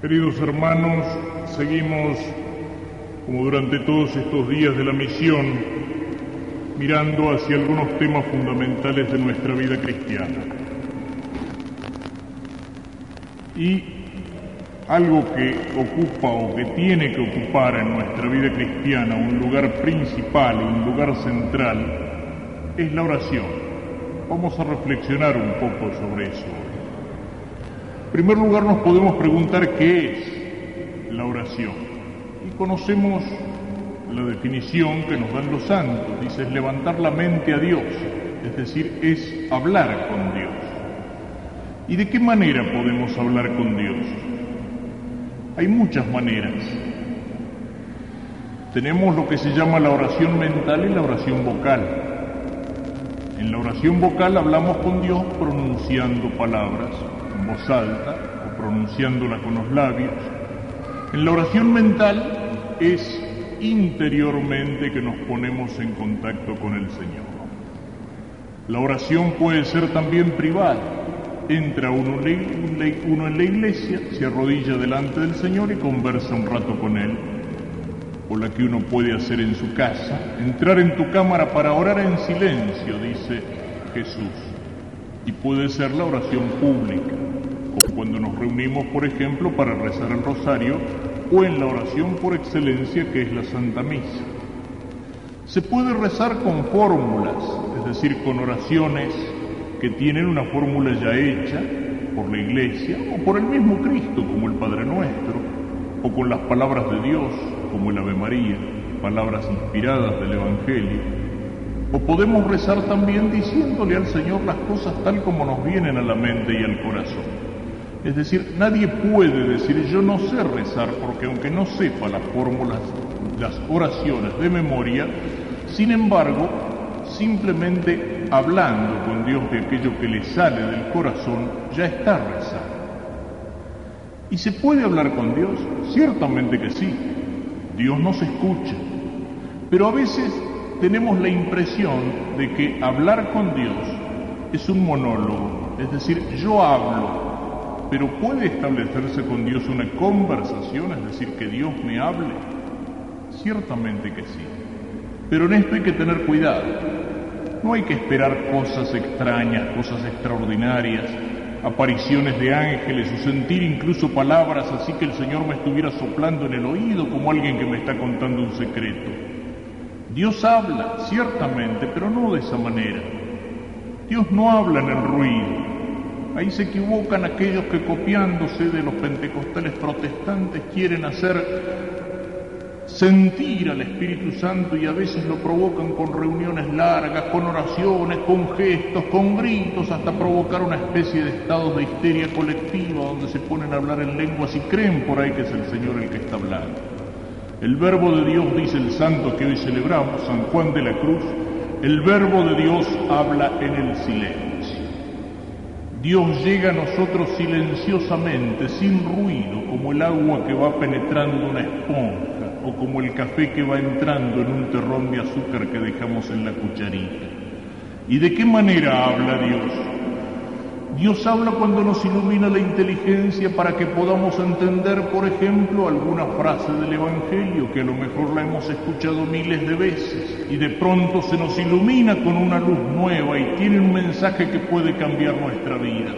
Queridos hermanos, seguimos, como durante todos estos días de la misión, mirando hacia algunos temas fundamentales de nuestra vida cristiana. Y algo que ocupa o que tiene que ocupar en nuestra vida cristiana un lugar principal un lugar central es la oración. Vamos a reflexionar un poco sobre eso. En primer lugar nos podemos preguntar qué es la oración. Y conocemos la definición que nos dan los santos. Dice es levantar la mente a Dios, es decir, es hablar con Dios. ¿Y de qué manera podemos hablar con Dios? Hay muchas maneras. Tenemos lo que se llama la oración mental y la oración vocal. En la oración vocal hablamos con Dios pronunciando palabras alta o pronunciándola con los labios. En la oración mental es interiormente que nos ponemos en contacto con el Señor. La oración puede ser también privada. Entra uno, uno en la iglesia, se arrodilla delante del Señor y conversa un rato con Él. O la que uno puede hacer en su casa, entrar en tu cámara para orar en silencio, dice Jesús. Y puede ser la oración pública, cuando nos reunimos, por ejemplo, para rezar el rosario o en la oración por excelencia que es la Santa Misa. Se puede rezar con fórmulas, es decir, con oraciones que tienen una fórmula ya hecha por la Iglesia o por el mismo Cristo, como el Padre Nuestro, o con las palabras de Dios, como el Ave María, palabras inspiradas del Evangelio. O podemos rezar también diciéndole al Señor las cosas tal como nos vienen a la mente y al corazón. Es decir, nadie puede decir yo no sé rezar porque aunque no sepa las fórmulas, las oraciones de memoria, sin embargo, simplemente hablando con Dios de aquello que le sale del corazón, ya está rezando. ¿Y se puede hablar con Dios? Ciertamente que sí. Dios nos escucha. Pero a veces tenemos la impresión de que hablar con Dios es un monólogo. Es decir, yo hablo, pero ¿puede establecerse con Dios una conversación, es decir, que Dios me hable? Ciertamente que sí. Pero en esto hay que tener cuidado. No hay que esperar cosas extrañas, cosas extraordinarias, apariciones de ángeles o sentir incluso palabras así que el Señor me estuviera soplando en el oído como alguien que me está contando un secreto. Dios habla, ciertamente, pero no de esa manera. Dios no habla en el ruido, Ahí se equivocan aquellos que copiándose de los pentecostales protestantes quieren hacer sentir al Espíritu Santo y a veces lo provocan con reuniones largas, con oraciones, con gestos, con gritos, hasta provocar una especie de estado de histeria colectiva donde se ponen a hablar en lenguas y creen por ahí que es el Señor el que está hablando. El verbo de Dios, dice el santo que hoy celebramos, San Juan de la Cruz, el verbo de Dios habla en el silencio. Dios llega a nosotros silenciosamente, sin ruido, como el agua que va penetrando una esponja o como el café que va entrando en un terrón de azúcar que dejamos en la cucharita. ¿Y de qué manera habla Dios? Dios habla cuando nos ilumina la inteligencia para que podamos entender, por ejemplo, alguna frase del Evangelio que a lo mejor la hemos escuchado miles de veces y de pronto se nos ilumina con una luz nueva y tiene un mensaje que puede cambiar nuestra vida.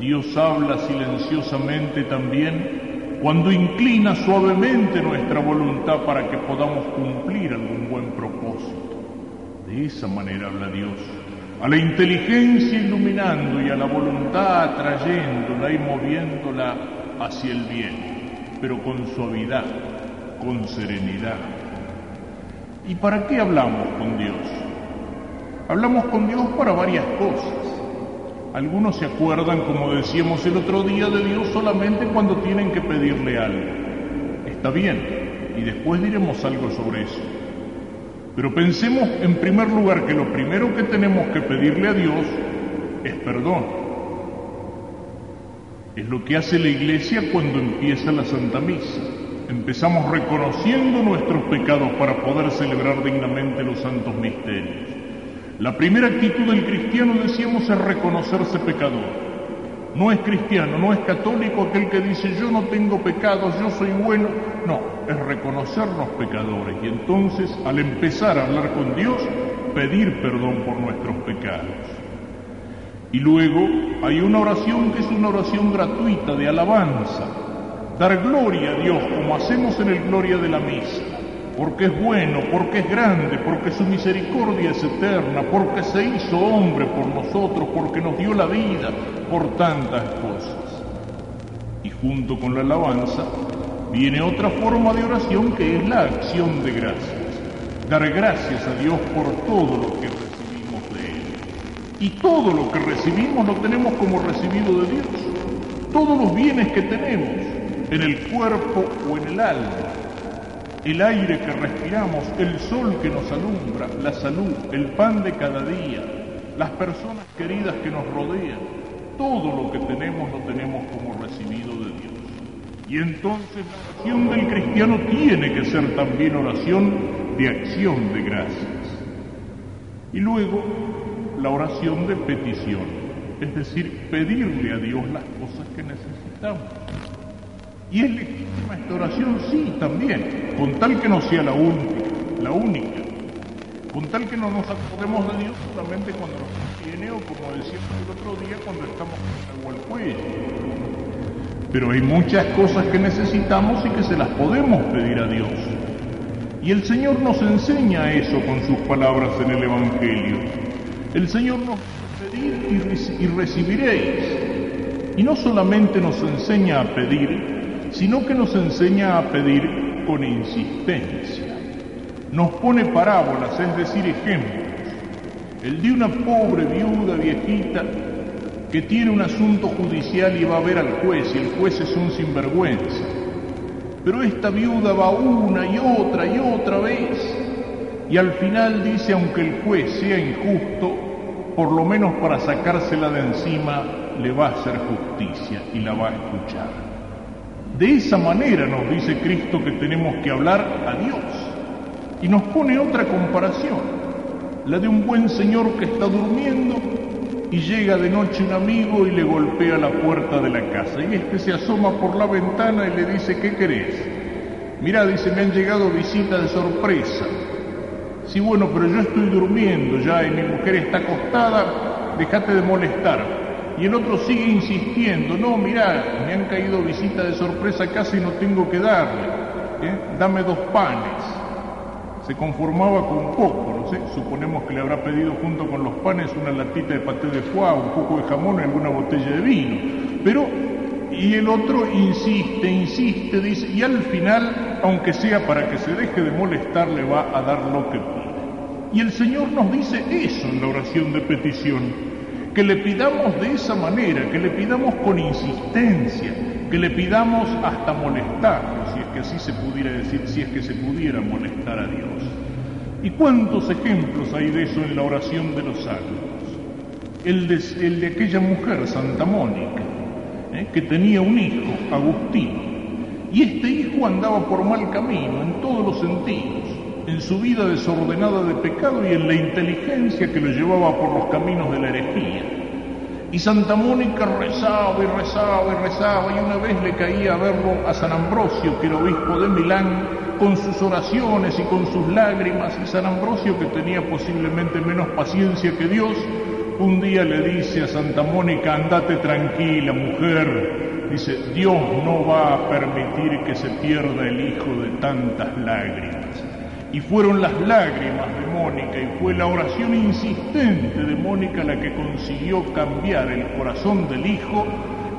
Dios habla silenciosamente también cuando inclina suavemente nuestra voluntad para que podamos cumplir algún buen propósito. De esa manera habla Dios a la inteligencia iluminando y a la voluntad atrayéndola y moviéndola hacia el bien, pero con suavidad, con serenidad. ¿Y para qué hablamos con Dios? Hablamos con Dios para varias cosas. Algunos se acuerdan, como decíamos el otro día, de Dios solamente cuando tienen que pedirle algo. Está bien, y después diremos algo sobre eso. Pero pensemos en primer lugar que lo primero que tenemos que pedirle a Dios es perdón. Es lo que hace la iglesia cuando empieza la Santa Misa. Empezamos reconociendo nuestros pecados para poder celebrar dignamente los santos misterios. La primera actitud del cristiano, decíamos, es reconocerse pecador. No es cristiano, no es católico aquel que dice yo no tengo pecados, yo soy bueno. No, es reconocer los pecadores y entonces al empezar a hablar con Dios, pedir perdón por nuestros pecados. Y luego hay una oración que es una oración gratuita de alabanza, dar gloria a Dios como hacemos en el gloria de la misa, porque es bueno, porque es grande, porque su misericordia es eterna, porque se hizo hombre por nosotros, porque nos dio la vida, por tantas cosas. Y junto con la alabanza viene otra forma de oración que es la acción de gracias, dar gracias a Dios por todo lo que y todo lo que recibimos lo tenemos como recibido de Dios. Todos los bienes que tenemos en el cuerpo o en el alma, el aire que respiramos, el sol que nos alumbra, la salud, el pan de cada día, las personas queridas que nos rodean, todo lo que tenemos lo tenemos como recibido de Dios. Y entonces la oración del cristiano tiene que ser también oración de acción de gracias. Y luego la oración de petición, es decir, pedirle a Dios las cosas que necesitamos. Y es legítima esta oración, sí, también, con tal que no sea la única, la única, con tal que no nos acordemos de Dios solamente cuando nos tiene o como decíamos el otro día, cuando estamos con agua al cuello. Pero hay muchas cosas que necesitamos y que se las podemos pedir a Dios. Y el Señor nos enseña eso con sus palabras en el Evangelio. El Señor nos pedir y recibiréis. Y no solamente nos enseña a pedir, sino que nos enseña a pedir con insistencia. Nos pone parábolas, es decir, ejemplos. El de una pobre viuda viejita que tiene un asunto judicial y va a ver al juez y el juez es un sinvergüenza. Pero esta viuda va una y otra y otra vez y al final dice, aunque el juez sea injusto, por lo menos para sacársela de encima le va a hacer justicia y la va a escuchar. De esa manera nos dice Cristo que tenemos que hablar a Dios. Y nos pone otra comparación, la de un buen señor que está durmiendo y llega de noche un amigo y le golpea la puerta de la casa. Y este se asoma por la ventana y le dice, ¿qué querés? Mira, dice, me han llegado visitas de sorpresa. Sí, bueno, pero yo estoy durmiendo ya y mi mujer está acostada, déjate de molestar. Y el otro sigue insistiendo, no, mira, me han caído visitas de sorpresa casi no tengo que darle, ¿eh? dame dos panes. Se conformaba con poco, suponemos que le habrá pedido junto con los panes una latita de paté de foie, un poco de jamón y alguna botella de vino. Pero, y el otro insiste, insiste, dice, y al final, aunque sea para que se deje de molestar, le va a dar lo que pide. Y el Señor nos dice eso en la oración de petición, que le pidamos de esa manera, que le pidamos con insistencia, que le pidamos hasta molestarlo, si es que así se pudiera decir, si es que se pudiera molestar a Dios. ¿Y cuántos ejemplos hay de eso en la oración de los de, el de aquella mujer, Santa Mónica, ¿eh? que tenía un hijo, Agustín, y este hijo andaba por mal camino en todos los sentidos en su vida desordenada de pecado y en la inteligencia que lo llevaba por los caminos de la herejía. Y Santa Mónica rezaba y rezaba y rezaba y una vez le caía a verlo a San Ambrosio, que era obispo de Milán, con sus oraciones y con sus lágrimas, y San Ambrosio, que tenía posiblemente menos paciencia que Dios, un día le dice a Santa Mónica, andate tranquila, mujer, dice, Dios no va a permitir que se pierda el hijo de tantas lágrimas. Y fueron las lágrimas de Mónica y fue la oración insistente de Mónica la que consiguió cambiar el corazón del hijo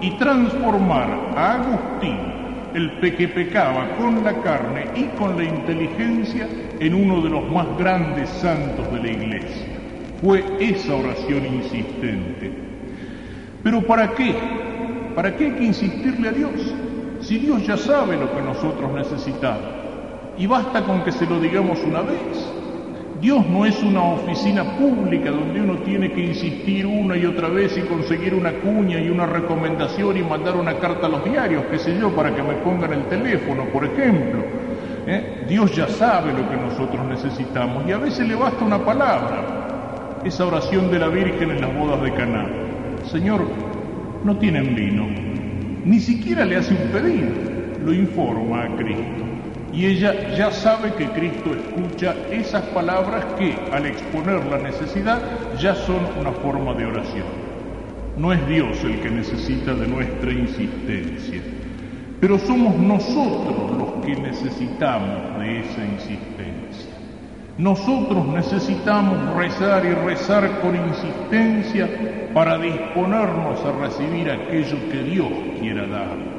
y transformar a Agustín, el que pecaba con la carne y con la inteligencia, en uno de los más grandes santos de la iglesia. Fue esa oración insistente. Pero ¿para qué? ¿Para qué hay que insistirle a Dios? Si Dios ya sabe lo que nosotros necesitamos. Y basta con que se lo digamos una vez. Dios no es una oficina pública donde uno tiene que insistir una y otra vez y conseguir una cuña y una recomendación y mandar una carta a los diarios, qué sé yo, para que me pongan el teléfono, por ejemplo. ¿Eh? Dios ya sabe lo que nosotros necesitamos y a veces le basta una palabra. Esa oración de la Virgen en las bodas de Caná. Señor, no tienen vino. Ni siquiera le hace un pedido, lo informa a Cristo. Y ella ya sabe que Cristo escucha esas palabras que, al exponer la necesidad, ya son una forma de oración. No es Dios el que necesita de nuestra insistencia, pero somos nosotros los que necesitamos de esa insistencia. Nosotros necesitamos rezar y rezar con insistencia para disponernos a recibir aquello que Dios quiera darnos.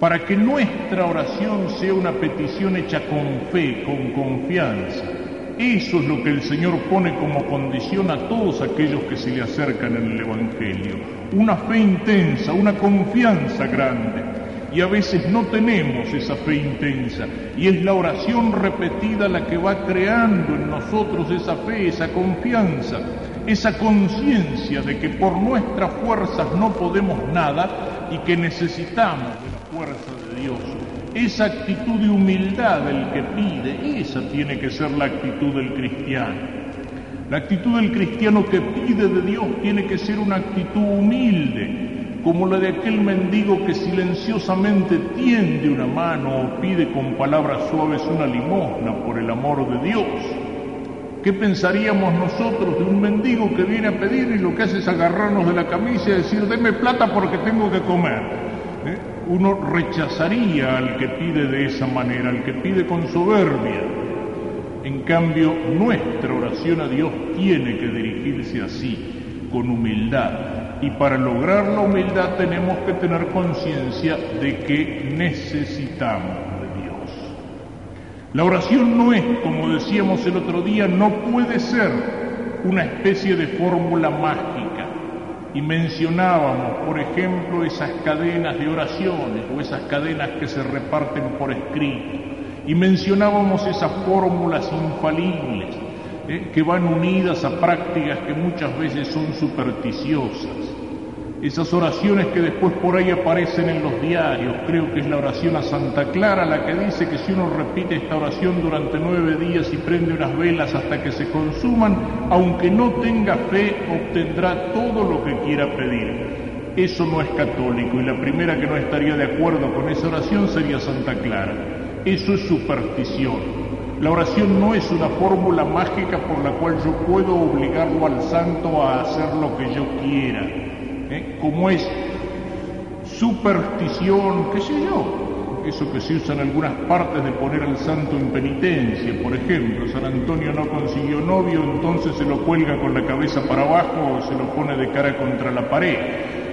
Para que nuestra oración sea una petición hecha con fe, con confianza, eso es lo que el Señor pone como condición a todos aquellos que se le acercan en el Evangelio. Una fe intensa, una confianza grande. Y a veces no tenemos esa fe intensa. Y es la oración repetida la que va creando en nosotros esa fe, esa confianza, esa conciencia de que por nuestras fuerzas no podemos nada y que necesitamos fuerza de Dios esa actitud de humildad del que pide, esa tiene que ser la actitud del cristiano. La actitud del cristiano que pide de Dios tiene que ser una actitud humilde, como la de aquel mendigo que silenciosamente tiende una mano o pide con palabras suaves una limosna por el amor de Dios. ¿Qué pensaríamos nosotros de un mendigo que viene a pedir y lo que hace es agarrarnos de la camisa y decir, deme plata porque tengo que comer? ¿Eh? Uno rechazaría al que pide de esa manera, al que pide con soberbia. En cambio, nuestra oración a Dios tiene que dirigirse así, con humildad. Y para lograr la humildad tenemos que tener conciencia de que necesitamos de Dios. La oración no es, como decíamos el otro día, no puede ser una especie de fórmula mágica y mencionábamos, por ejemplo, esas cadenas de oraciones o esas cadenas que se reparten por escrito, y mencionábamos esas fórmulas infalibles eh, que van unidas a prácticas que muchas veces son supersticiosas. Esas oraciones que después por ahí aparecen en los diarios, creo que es la oración a Santa Clara la que dice que si uno repite esta oración durante nueve días y prende unas velas hasta que se consuman, aunque no tenga fe, obtendrá todo lo que quiera pedir. Eso no es católico y la primera que no estaría de acuerdo con esa oración sería Santa Clara. Eso es superstición. La oración no es una fórmula mágica por la cual yo puedo obligarlo al santo a hacer lo que yo quiera. ¿Eh? como es superstición, qué sé yo, eso que se usa en algunas partes de poner al santo en penitencia, por ejemplo, San Antonio no consiguió novio, entonces se lo cuelga con la cabeza para abajo o se lo pone de cara contra la pared.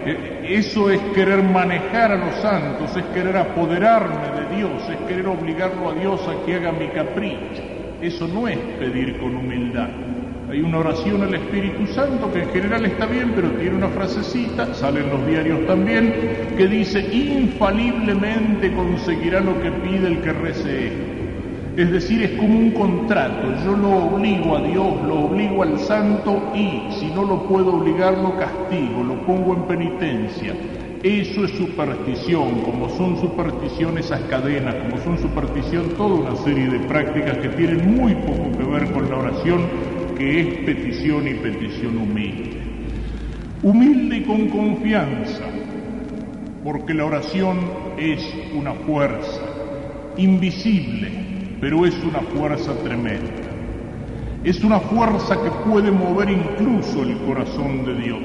¿eh? eso es querer manejar a los santos, es querer apoderarme de Dios, es querer obligarlo a Dios a que haga mi capricho. Eso no es pedir con humildad. Hay una oración al Espíritu Santo que en general está bien, pero tiene una frasecita, sale en los diarios también, que dice, infaliblemente conseguirá lo que pide el que rece Es decir, es como un contrato, yo lo obligo a Dios, lo obligo al santo y si no lo puedo obligar lo castigo, lo pongo en penitencia. Eso es superstición, como son superstición esas cadenas, como son superstición toda una serie de prácticas que tienen muy poco que ver con la oración que es petición y petición humilde. Humilde con confianza, porque la oración es una fuerza, invisible, pero es una fuerza tremenda. Es una fuerza que puede mover incluso el corazón de Dios.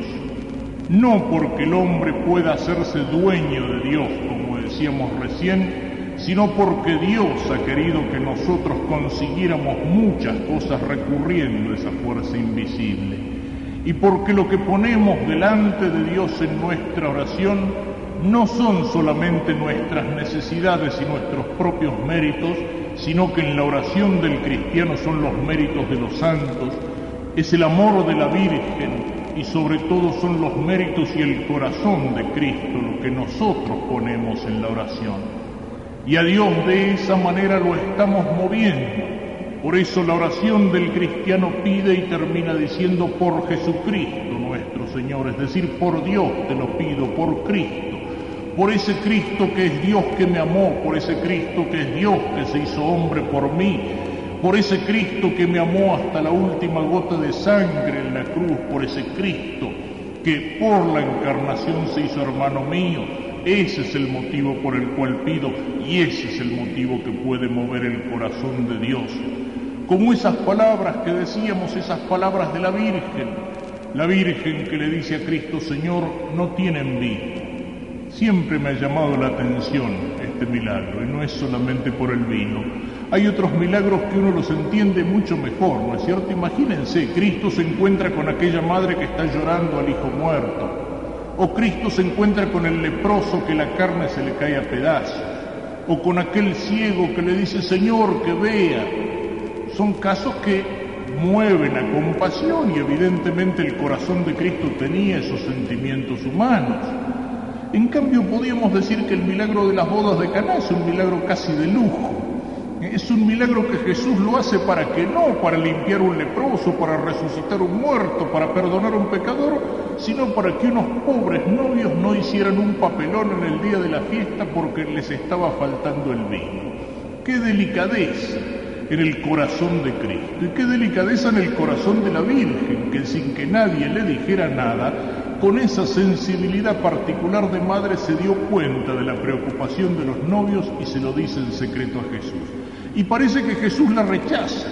No porque el hombre pueda hacerse dueño de Dios, como decíamos recién, sino porque Dios ha querido que nosotros consiguiéramos muchas cosas recurriendo a esa fuerza invisible. Y porque lo que ponemos delante de Dios en nuestra oración no son solamente nuestras necesidades y nuestros propios méritos, sino que en la oración del cristiano son los méritos de los santos, es el amor de la Virgen y sobre todo son los méritos y el corazón de Cristo lo que nosotros ponemos en la oración. Y a Dios de esa manera lo estamos moviendo. Por eso la oración del cristiano pide y termina diciendo por Jesucristo nuestro Señor, es decir, por Dios te lo pido, por Cristo, por ese Cristo que es Dios que me amó, por ese Cristo que es Dios que se hizo hombre por mí, por ese Cristo que me amó hasta la última gota de sangre en la cruz, por ese Cristo que por la encarnación se hizo hermano mío. Ese es el motivo por el cual pido y ese es el motivo que puede mover el corazón de Dios. Como esas palabras que decíamos, esas palabras de la Virgen, la Virgen que le dice a Cristo, Señor, no tienen vino. Siempre me ha llamado la atención este milagro y no es solamente por el vino. Hay otros milagros que uno los entiende mucho mejor, ¿no es cierto? Imagínense, Cristo se encuentra con aquella madre que está llorando al hijo muerto, o Cristo se encuentra con el leproso que la carne se le cae a pedazos, o con aquel ciego que le dice, Señor, que vea. Son casos que mueven a compasión y evidentemente el corazón de Cristo tenía esos sentimientos humanos. En cambio, podríamos decir que el milagro de las bodas de Caná es un milagro casi de lujo. Es un milagro que Jesús lo hace para que no para limpiar un leproso, para resucitar un muerto, para perdonar un pecador, sino para que unos pobres novios no hicieran un papelón en el día de la fiesta porque les estaba faltando el vino. ¡Qué delicadeza! en el corazón de Cristo. Y qué delicadeza en el corazón de la Virgen, que sin que nadie le dijera nada, con esa sensibilidad particular de madre se dio cuenta de la preocupación de los novios y se lo dice en secreto a Jesús. Y parece que Jesús la rechaza.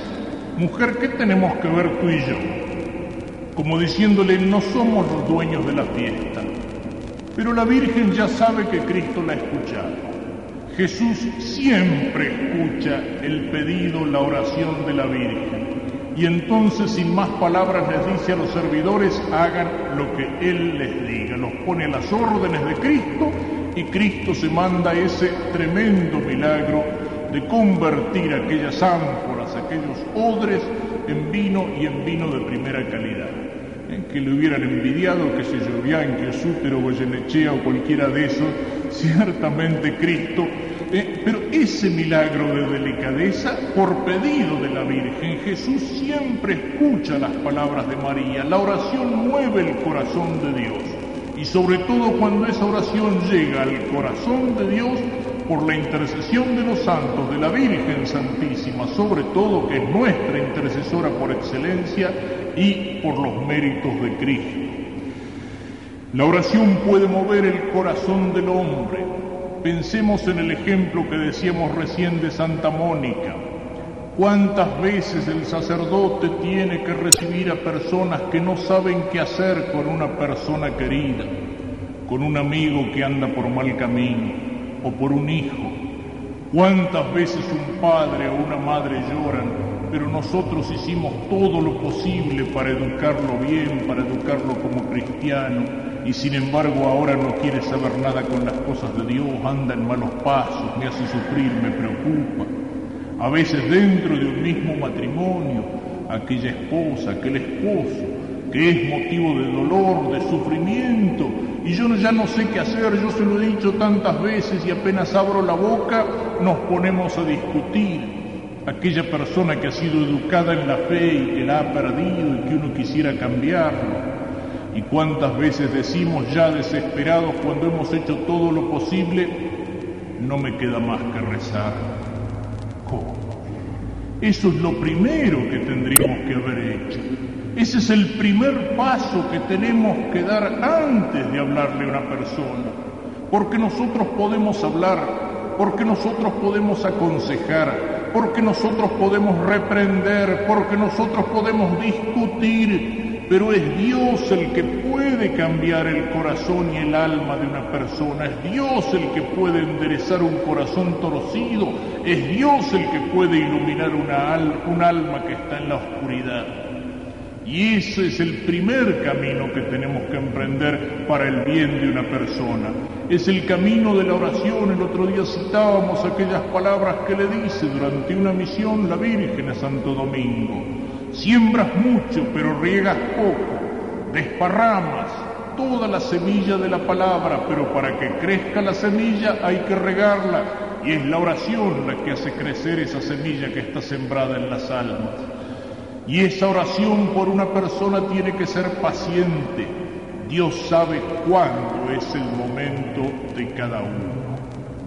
Mujer, ¿qué tenemos que ver tú y yo? Como diciéndole, no somos los dueños de la fiesta. Pero la Virgen ya sabe que Cristo la ha escuchado. Jesús siempre escucha el pedido, la oración de la Virgen. Y entonces, sin más palabras, les dice a los servidores, hagan lo que Él les diga. Los pone a las órdenes de Cristo y Cristo se manda ese tremendo milagro de convertir aquellas ánforas, aquellos odres en vino y en vino de primera calidad. En que le hubieran envidiado, que se yo, Bianchi, Sútero, Goyenechea o cualquiera de esos, ciertamente Cristo eh, pero ese milagro de delicadeza, por pedido de la Virgen, Jesús siempre escucha las palabras de María. La oración mueve el corazón de Dios. Y sobre todo cuando esa oración llega al corazón de Dios por la intercesión de los santos, de la Virgen Santísima, sobre todo que es nuestra intercesora por excelencia y por los méritos de Cristo. La oración puede mover el corazón del hombre, Pensemos en el ejemplo que decíamos recién de Santa Mónica. ¿Cuántas veces el sacerdote tiene que recibir a personas que no saben qué hacer con una persona querida, con un amigo que anda por mal camino o por un hijo? ¿Cuántas veces un padre o una madre lloran, pero nosotros hicimos todo lo posible para educarlo bien, para educarlo como cristiano? y sin embargo ahora no quiere saber nada con las cosas de Dios, anda en malos pasos, me hace sufrir, me preocupa. A veces dentro de un mismo matrimonio, aquella esposa, aquel esposo, que es motivo de dolor, de sufrimiento, y yo ya no sé qué hacer, yo se lo he dicho tantas veces y apenas abro la boca nos ponemos a discutir. Aquella persona que ha sido educada en la fe y que la ha perdido y que uno quisiera cambiarlo ¿Y cuántas veces decimos ya desesperados cuando hemos hecho todo lo posible, no me queda más que rezar? ¿Cómo? Eso es lo primero que tendríamos que haber hecho. Ese es el primer paso que tenemos que dar antes de hablarle a una persona. Porque nosotros podemos hablar, porque nosotros podemos aconsejar, porque nosotros podemos reprender, porque nosotros podemos discutir, pero es Dios el que puede cambiar el corazón y el alma de una persona, es Dios el que puede enderezar un corazón torcido, es Dios el que puede iluminar una un alma que está en la oscuridad. Y ese es el primer camino que tenemos que emprender para el bien de una persona. Es el camino de la oración. El otro día citábamos aquellas palabras que le dice durante una misión la Virgen a Santo Domingo. Siembras mucho, pero riegas poco. Desparramas toda la semilla de la palabra, pero para que crezca la semilla hay que regarla. Y es la oración la que hace crecer esa semilla que está sembrada en las almas. Y esa oración por una persona tiene que ser paciente. Dios sabe cuándo es el momento de cada uno.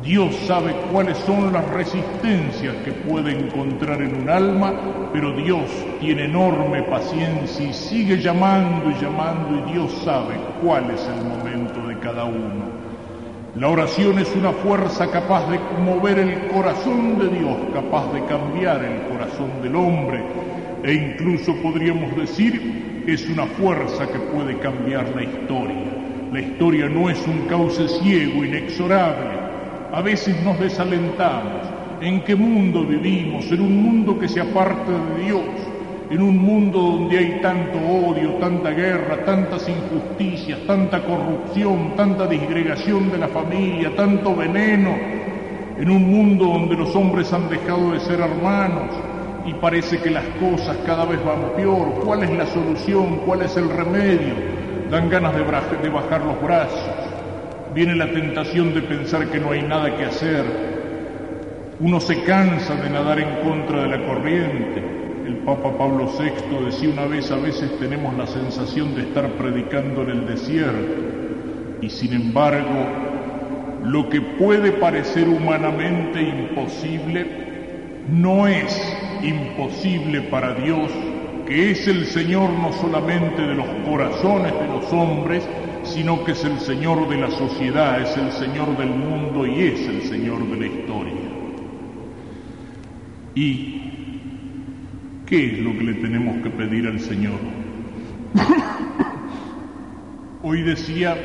Dios sabe cuáles son las resistencias que puede encontrar en un alma, pero Dios tiene enorme paciencia y sigue llamando y llamando y Dios sabe cuál es el momento de cada uno. La oración es una fuerza capaz de mover el corazón de Dios, capaz de cambiar el corazón del hombre e incluso podríamos decir es una fuerza que puede cambiar la historia. La historia no es un cauce ciego, inexorable, a veces nos desalentamos. ¿En qué mundo vivimos? En un mundo que se aparta de Dios, en un mundo donde hay tanto odio, tanta guerra, tantas injusticias, tanta corrupción, tanta disgregación de la familia, tanto veneno, en un mundo donde los hombres han dejado de ser hermanos y parece que las cosas cada vez van peor. ¿Cuál es la solución? ¿Cuál es el remedio? Dan ganas de, bajar los brazos viene la tentación de pensar que no hay nada que hacer. Uno se cansa de nadar en contra de la corriente. El Papa Pablo VI decía una vez, a veces tenemos la sensación de estar predicando en el desierto. Y sin embargo, lo que puede parecer humanamente imposible, no es imposible para Dios, que es el Señor no solamente de los corazones de los hombres, sino que es el Señor de la sociedad, es el Señor del mundo y es el Señor de la historia. ¿Y qué es lo que le tenemos que pedir al Señor? Hoy decía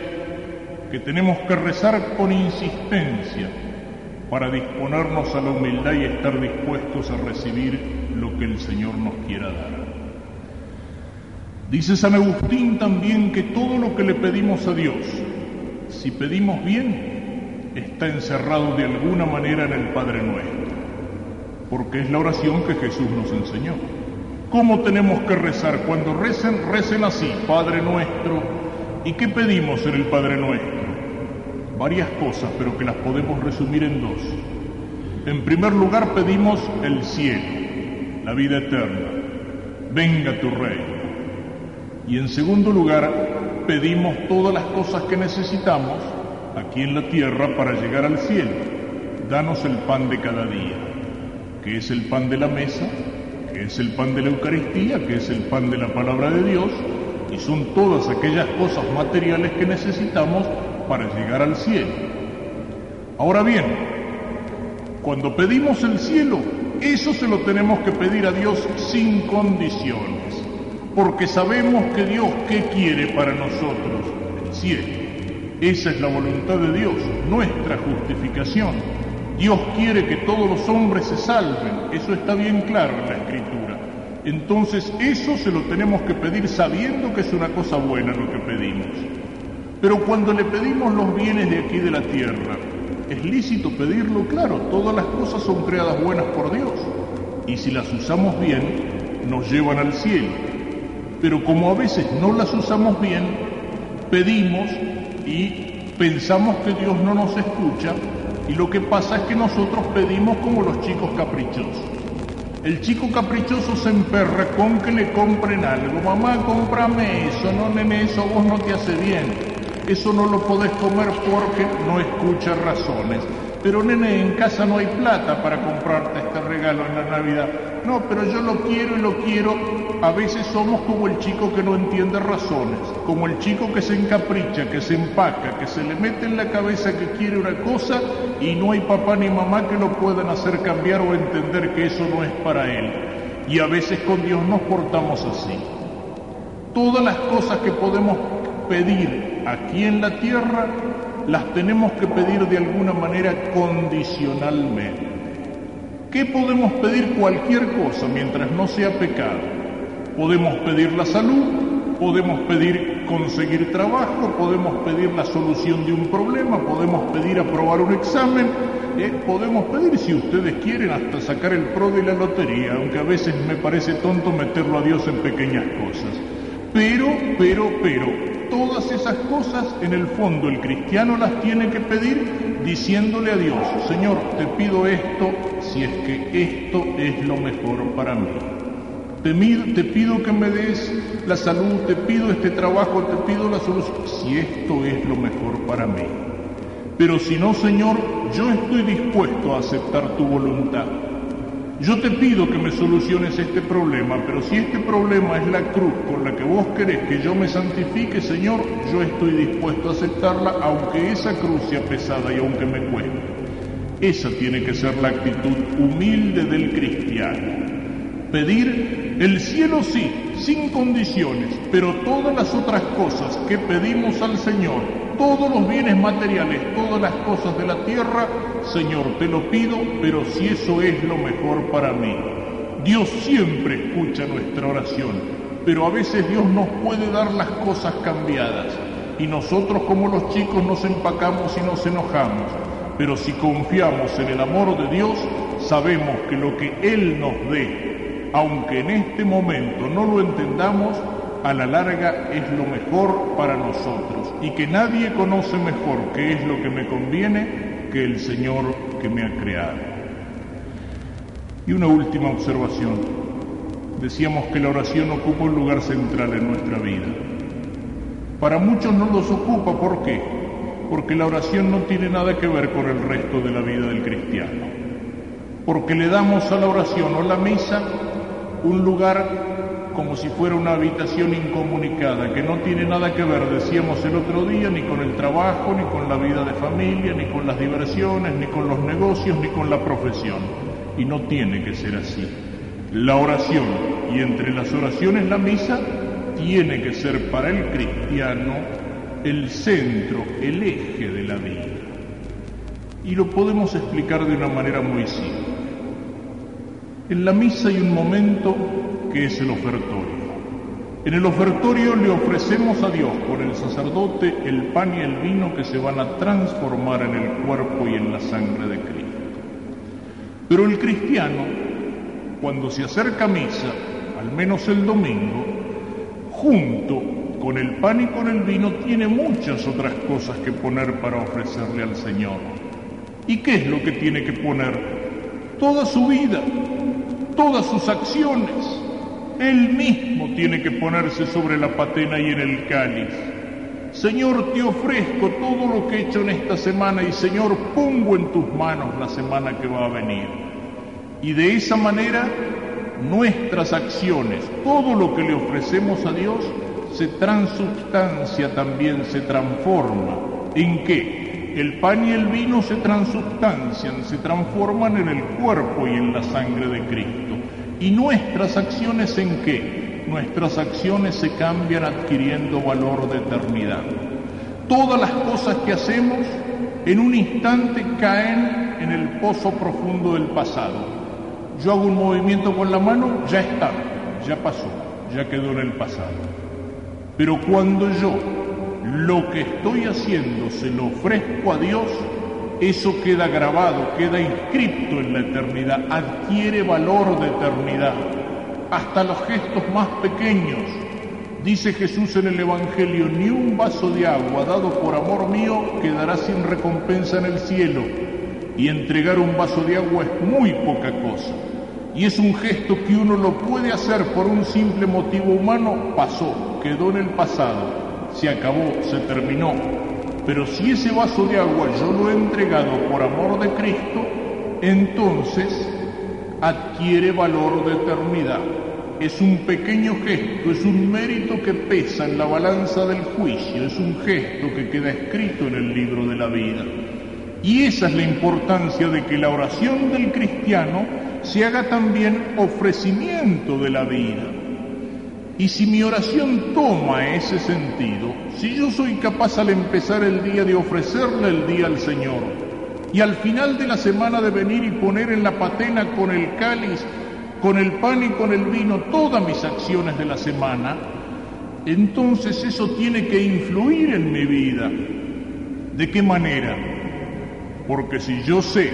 que tenemos que rezar con insistencia para disponernos a la humildad y estar dispuestos a recibir lo que el Señor nos quiera dar. Dice San Agustín también que todo lo que le pedimos a Dios, si pedimos bien, está encerrado de alguna manera en el Padre Nuestro, porque es la oración que Jesús nos enseñó. ¿Cómo tenemos que rezar? Cuando recen, recen así, Padre Nuestro. ¿Y qué pedimos en el Padre Nuestro? Varias cosas, pero que las podemos resumir en dos. En primer lugar pedimos el cielo, la vida eterna. Venga tu reino. Y en segundo lugar, pedimos todas las cosas que necesitamos aquí en la tierra para llegar al cielo. Danos el pan de cada día, que es el pan de la mesa, que es el pan de la Eucaristía, que es el pan de la palabra de Dios, y son todas aquellas cosas materiales que necesitamos para llegar al cielo. Ahora bien, cuando pedimos el cielo, eso se lo tenemos que pedir a Dios sin condiciones porque sabemos que Dios qué quiere para nosotros, el cielo. Esa es la voluntad de Dios, nuestra justificación. Dios quiere que todos los hombres se salven, eso está bien claro en la Escritura. Entonces eso se lo tenemos que pedir sabiendo que es una cosa buena lo que pedimos. Pero cuando le pedimos los bienes de aquí de la tierra, es lícito pedirlo, claro, todas las cosas son creadas buenas por Dios y si las usamos bien, nos llevan al cielo pero como a veces no las usamos bien, pedimos y pensamos que Dios no nos escucha y lo que pasa es que nosotros pedimos como los chicos caprichosos. El chico caprichoso se emperra con que le compren algo. Mamá, cómprame eso. No, nene, eso vos no te hace bien. Eso no lo podés comer porque no escucha razones. Pero nene, en casa no hay plata para comprarte en la Navidad. No, pero yo lo quiero y lo quiero. A veces somos como el chico que no entiende razones, como el chico que se encapricha, que se empaca, que se le mete en la cabeza que quiere una cosa y no hay papá ni mamá que lo puedan hacer cambiar o entender que eso no es para él. Y a veces con Dios nos portamos así. Todas las cosas que podemos pedir aquí en la tierra las tenemos que pedir de alguna manera condicionalmente. ¿Qué podemos pedir? Cualquier cosa mientras no sea pecado. Podemos pedir la salud, podemos pedir conseguir trabajo, podemos pedir la solución de un problema, podemos pedir aprobar un examen, eh, podemos pedir, si ustedes quieren, hasta sacar el pro de la lotería, aunque a veces me parece tonto meterlo a Dios en pequeñas cosas. Pero, pero, pero, todas esas cosas en el fondo el cristiano las tiene que pedir diciéndole a Dios, Señor, te pido esto si es que esto es lo mejor para mí. Te, pido que me des la salud, te pido este trabajo, te pido la solución, si esto es lo mejor para mí. Pero si no, Señor, yo estoy dispuesto a aceptar tu voluntad. Yo te pido que me soluciones este problema, pero si este problema es la cruz con la que vos querés que yo me santifique, Señor, yo estoy dispuesto a aceptarla, aunque esa cruz sea pesada y aunque me cueste. Esa tiene que ser la actitud humilde del cristiano. Pedir el cielo sí, sin condiciones, pero todas las otras cosas que pedimos al Señor, todos los bienes materiales, todas las cosas de la tierra, Señor, te lo pido, pero si eso es lo mejor para mí. Dios siempre escucha nuestra oración, pero a veces Dios nos puede dar las cosas cambiadas y nosotros como los chicos nos empacamos y nos enojamos. Pero si confiamos en el amor de Dios, sabemos que lo que Él nos dé, aunque en este momento no lo entendamos, a la larga es lo mejor para nosotros y que nadie conoce mejor qué es lo que me conviene que el Señor que me ha creado. Y una última observación. Decíamos que la oración ocupa un lugar central en nuestra vida. Para muchos no los ocupa, ¿por qué? Porque la oración no tiene nada que ver con el resto de la vida del cristiano. Porque le damos a la oración o la misa un lugar como si fuera una habitación incomunicada, que no tiene nada que ver, decíamos el otro día, ni con el trabajo, ni con la vida de familia, ni con las diversiones, ni con los negocios, ni con la profesión. Y no tiene que ser así. La oración, y entre las oraciones la misa, tiene que ser para el cristiano el centro, el eje de la vida. Y lo podemos explicar de una manera muy simple. En la misa hay un momento que es el ofertorio. En el ofertorio le ofrecemos a Dios con el sacerdote el pan y el vino que se van a transformar en el cuerpo y en la sangre de Cristo. Pero el cristiano, cuando se acerca a misa, al menos el domingo, junto con el pan y con el vino, tiene muchas otras cosas que poner para ofrecerle al Señor. ¿Y qué es lo que tiene que poner? Toda su vida, todas sus acciones, él mismo tiene que ponerse sobre la patena y en el cáliz. Señor, te ofrezco todo lo que he hecho en esta semana y Señor, pongo en tus manos la semana que va a venir. Y de esa manera nuestras acciones, todo lo que le ofrecemos a Dios, se transubstancia también, se transforma. ¿En qué? El pan y el vino se transubstancian, se transforman en el cuerpo y en la sangre de Cristo. ¿Y nuestras acciones en qué? Nuestras acciones se cambian adquiriendo valor de eternidad. Todas las cosas que hacemos en un instante caen en el pozo profundo del pasado. Yo hago un movimiento con la mano, ya está, ya pasó, ya quedó en el pasado. Pero cuando yo lo que estoy haciendo se lo ofrezco a Dios, eso queda grabado, queda inscrito en la eternidad, adquiere valor de eternidad, hasta los gestos más pequeños. Dice Jesús en el Evangelio, ni un vaso de agua dado por amor mío quedará sin recompensa en el cielo. Y entregar un vaso de agua es muy poca cosa. Y es un gesto que uno lo puede hacer por un simple motivo humano, pasó, quedó en el pasado, se acabó, se terminó, pero si ese vaso de agua yo lo he entregado por amor de Cristo, entonces adquiere valor de eternidad. Es un pequeño gesto, es un mérito que pesa en la balanza del juicio, es un gesto que queda escrito en el libro de la vida. Y esa es la importancia de que la oración del cristiano se haga también ofrecimiento de la vida. Y si mi oración toma ese sentido, si yo soy capaz al empezar el día de ofrecerle el día al Señor, y al final de la semana de venir y poner en la patena con el cáliz, con el pan y con el vino todas mis acciones de la semana, entonces eso tiene que influir en mi vida. ¿De qué manera? Porque si yo sé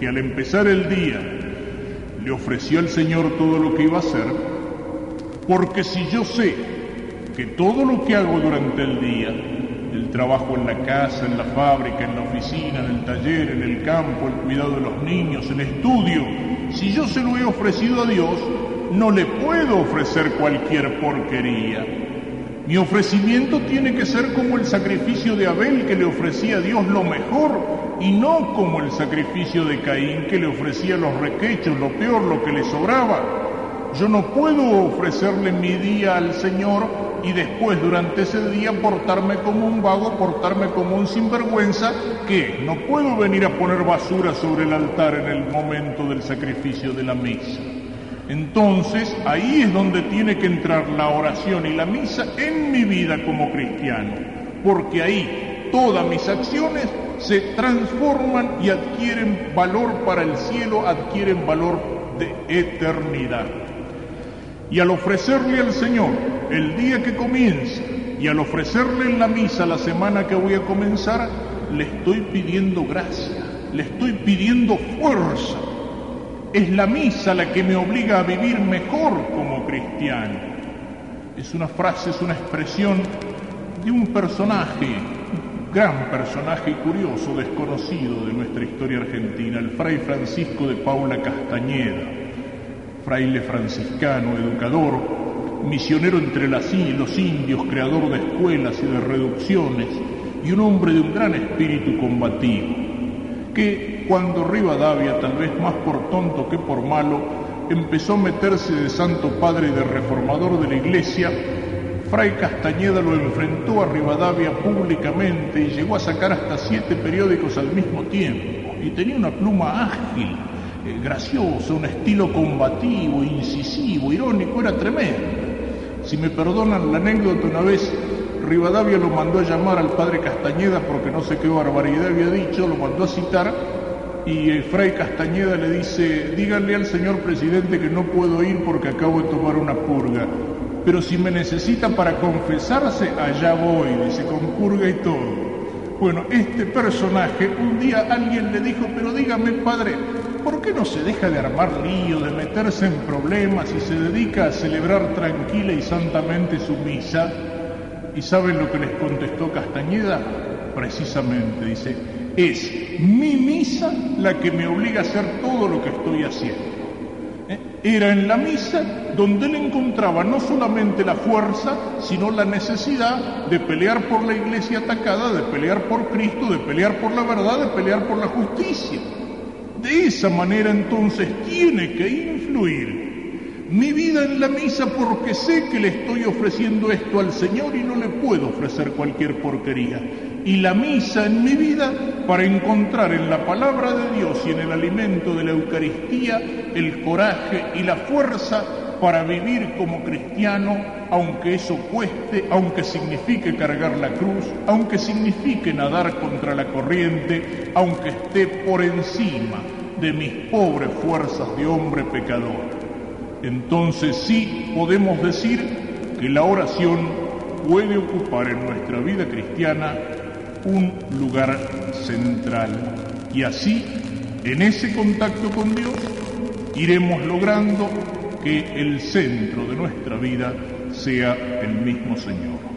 que al empezar el día le ofreció al Señor todo lo que iba a hacer, porque si yo sé que todo lo que hago durante el día, el trabajo en la casa, en la fábrica, en la oficina, en el taller, en el campo, el cuidado de los niños, el estudio, si yo se lo he ofrecido a Dios, no le puedo ofrecer cualquier porquería. Mi ofrecimiento tiene que ser como el sacrificio de Abel que le ofrecía a Dios lo mejor y no como el sacrificio de Caín que le ofrecía los requechos, lo peor, lo que le sobraba. Yo no puedo ofrecerle mi día al Señor y después durante ese día portarme como un vago, portarme como un sinvergüenza, que no puedo venir a poner basura sobre el altar en el momento del sacrificio de la misa. Entonces ahí es donde tiene que entrar la oración y la misa en mi vida como cristiano, porque ahí todas mis acciones se transforman y adquieren valor para el cielo, adquieren valor de eternidad. Y al ofrecerle al Señor el día que comienza y al ofrecerle en la misa la semana que voy a comenzar, le estoy pidiendo gracia, le estoy pidiendo fuerza. Es la misa la que me obliga a vivir mejor como cristiano. Es una frase, es una expresión de un personaje, gran personaje curioso, desconocido de nuestra historia argentina, el fray Francisco de Paula Castañeda. Fraile franciscano, educador, misionero entre las, los indios, creador de escuelas y de reducciones, y un hombre de un gran espíritu combativo, que cuando Rivadavia, tal vez más por tonto que por malo, empezó a meterse de santo padre de reformador de la iglesia, Fray Castañeda lo enfrentó a Rivadavia públicamente y llegó a sacar hasta siete periódicos al mismo tiempo, y tenía una pluma ágil, eh, gracioso, un estilo combativo, incisivo, irónico, era tremendo. Si me perdonan la anécdota, una vez Rivadavia lo mandó a llamar al padre Castañeda porque no sé qué barbaridad había dicho, lo mandó a citar y el Fray Castañeda le dice, díganle al señor presidente que no puedo ir porque acabo de tomar una purga, pero si me necesita para confesarse, allá voy, dice, con purga y todo. Bueno, este personaje, un día alguien le dijo, pero dígame padre, ¿por qué no se deja de armar lío, de meterse en problemas y se dedica a celebrar tranquila y santamente su misa? ¿Y saben lo que les contestó Castañeda? Precisamente, dice, es mi misa la que me obliga a hacer todo lo que estoy haciendo. Era en la misa donde él encontraba no solamente la fuerza, sino la necesidad de pelear por la iglesia atacada, de pelear por Cristo, de pelear por la verdad, de pelear por la justicia. De esa manera entonces tiene que influir mi vida en la misa porque sé que le estoy ofreciendo esto al Señor y no le puedo ofrecer cualquier porquería. Y la misa en mi vida para encontrar en la palabra de Dios y en el alimento de la Eucaristía el coraje y la fuerza para vivir como cristiano, aunque eso cueste, aunque signifique cargar la cruz, aunque signifique nadar contra la corriente, aunque esté por encima de mis pobres fuerzas de hombre pecador. Entonces sí podemos decir que la oración puede ocupar en nuestra vida cristiana un lugar central y así, en ese contacto con Dios, iremos logrando que el centro de nuestra vida sea el mismo Señor.